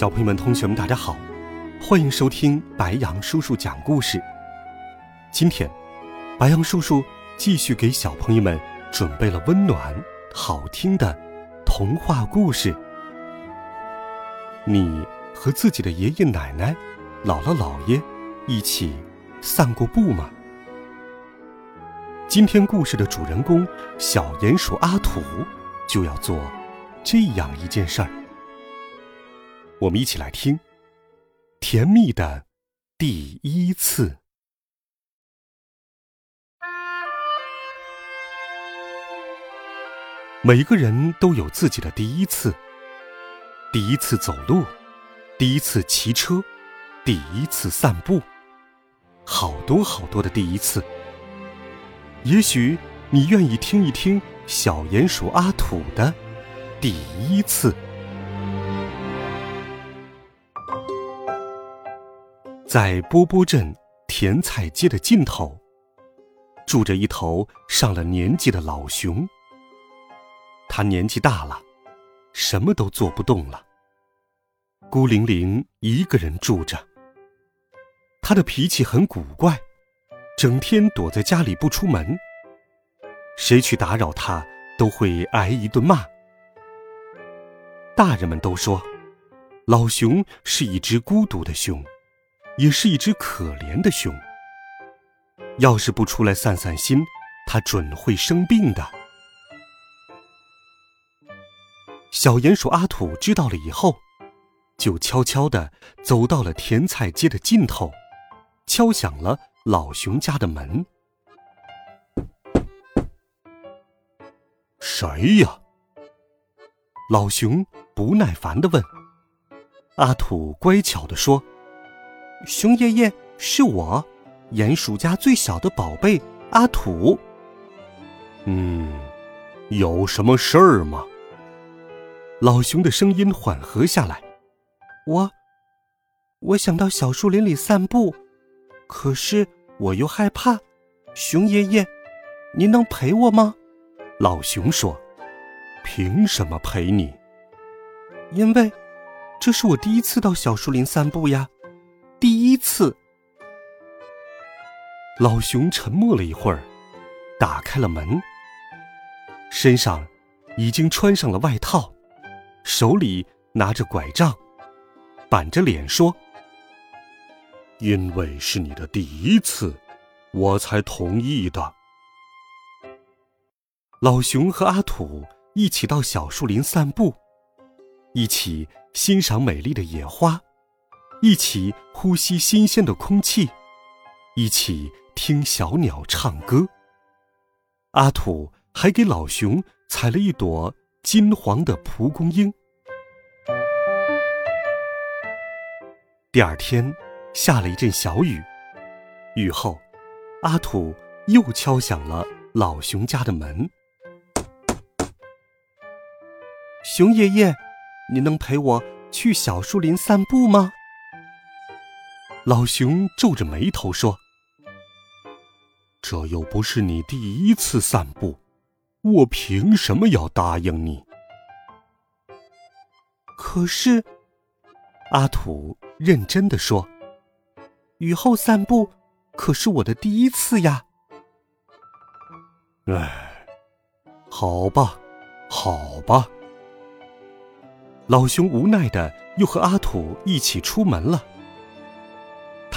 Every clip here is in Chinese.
小朋友们、同学们，大家好，欢迎收听白杨叔叔讲故事。今天，白杨叔叔继续给小朋友们准备了温暖、好听的童话故事。你和自己的爷爷奶奶、姥姥姥爷一起散过步吗？今天故事的主人公小鼹鼠阿土就要做这样一件事儿。我们一起来听《甜蜜的第一次》。每个人都有自己的第一次：第一次走路，第一次骑车，第一次散步，好多好多的第一次。也许你愿意听一听小鼹鼠阿土的第一次。在波波镇甜菜街的尽头，住着一头上了年纪的老熊。他年纪大了，什么都做不动了，孤零零一个人住着。他的脾气很古怪，整天躲在家里不出门。谁去打扰他，都会挨一顿骂。大人们都说，老熊是一只孤独的熊。也是一只可怜的熊。要是不出来散散心，它准会生病的。小鼹鼠阿土知道了以后，就悄悄地走到了甜菜街的尽头，敲响了老熊家的门。谁呀？老熊不耐烦地问。阿土乖巧地说。熊爷爷，是我，鼹鼠家最小的宝贝阿土。嗯，有什么事儿吗？老熊的声音缓和下来。我，我想到小树林里散步，可是我又害怕。熊爷爷，您能陪我吗？老熊说：“凭什么陪你？因为这是我第一次到小树林散步呀。”第一次，老熊沉默了一会儿，打开了门，身上已经穿上了外套，手里拿着拐杖，板着脸说：“因为是你的第一次，我才同意的。”老熊和阿土一起到小树林散步，一起欣赏美丽的野花。一起呼吸新鲜的空气，一起听小鸟唱歌。阿土还给老熊采了一朵金黄的蒲公英。第二天，下了一阵小雨，雨后，阿土又敲响了老熊家的门。熊爷爷，你能陪我去小树林散步吗？老熊皱着眉头说：“这又不是你第一次散步，我凭什么要答应你？”可是，阿土认真的说：“雨后散步可是我的第一次呀。”哎，好吧，好吧。老熊无奈的又和阿土一起出门了。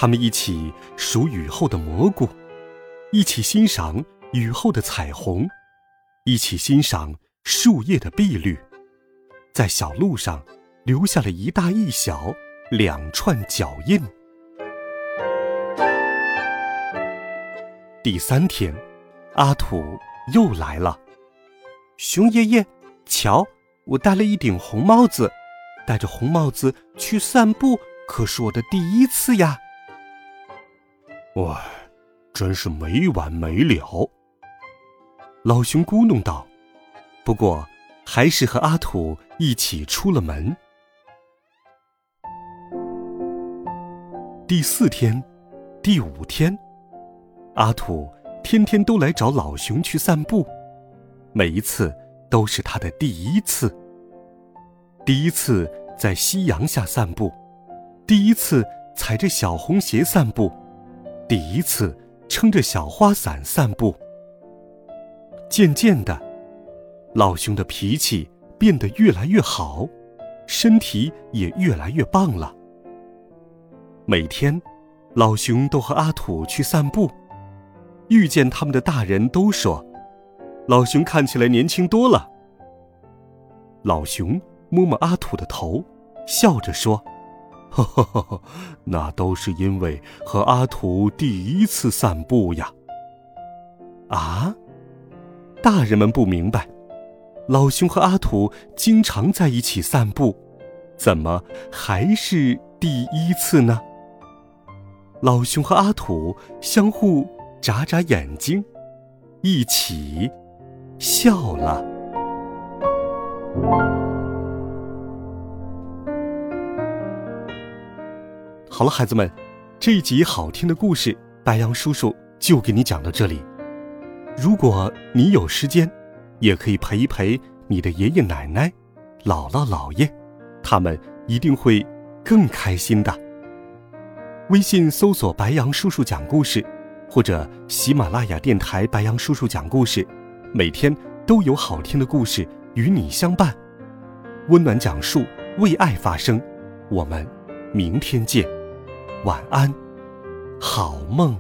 他们一起数雨后的蘑菇，一起欣赏雨后的彩虹，一起欣赏树叶的碧绿，在小路上留下了一大一小两串脚印。第三天，阿土又来了。熊爷爷，瞧，我戴了一顶红帽子，戴着红帽子去散步，可是我的第一次呀。哇，真是没完没了。老熊咕哝道。不过，还是和阿土一起出了门。第四天，第五天，阿土天天都来找老熊去散步，每一次都是他的第一次。第一次在夕阳下散步，第一次踩着小红鞋散步，第一次撑着小花伞散步。渐渐的。老熊的脾气变得越来越好，身体也越来越棒了。每天，老熊都和阿土去散步，遇见他们的大人都说：“老熊看起来年轻多了。”老熊摸摸阿土的头，笑着说：“呵呵呵，那都是因为和阿土第一次散步呀。”啊，大人们不明白。老熊和阿土经常在一起散步，怎么还是第一次呢？老熊和阿土相互眨眨眼睛，一起笑了。好了，孩子们，这一集好听的故事，白羊叔叔就给你讲到这里。如果你有时间，也可以陪一陪你的爷爷奶奶、姥姥姥爷，他们一定会更开心的。微信搜索“白杨叔叔讲故事”，或者喜马拉雅电台“白杨叔叔讲故事”，每天都有好听的故事与你相伴，温暖讲述，为爱发声。我们明天见，晚安，好梦。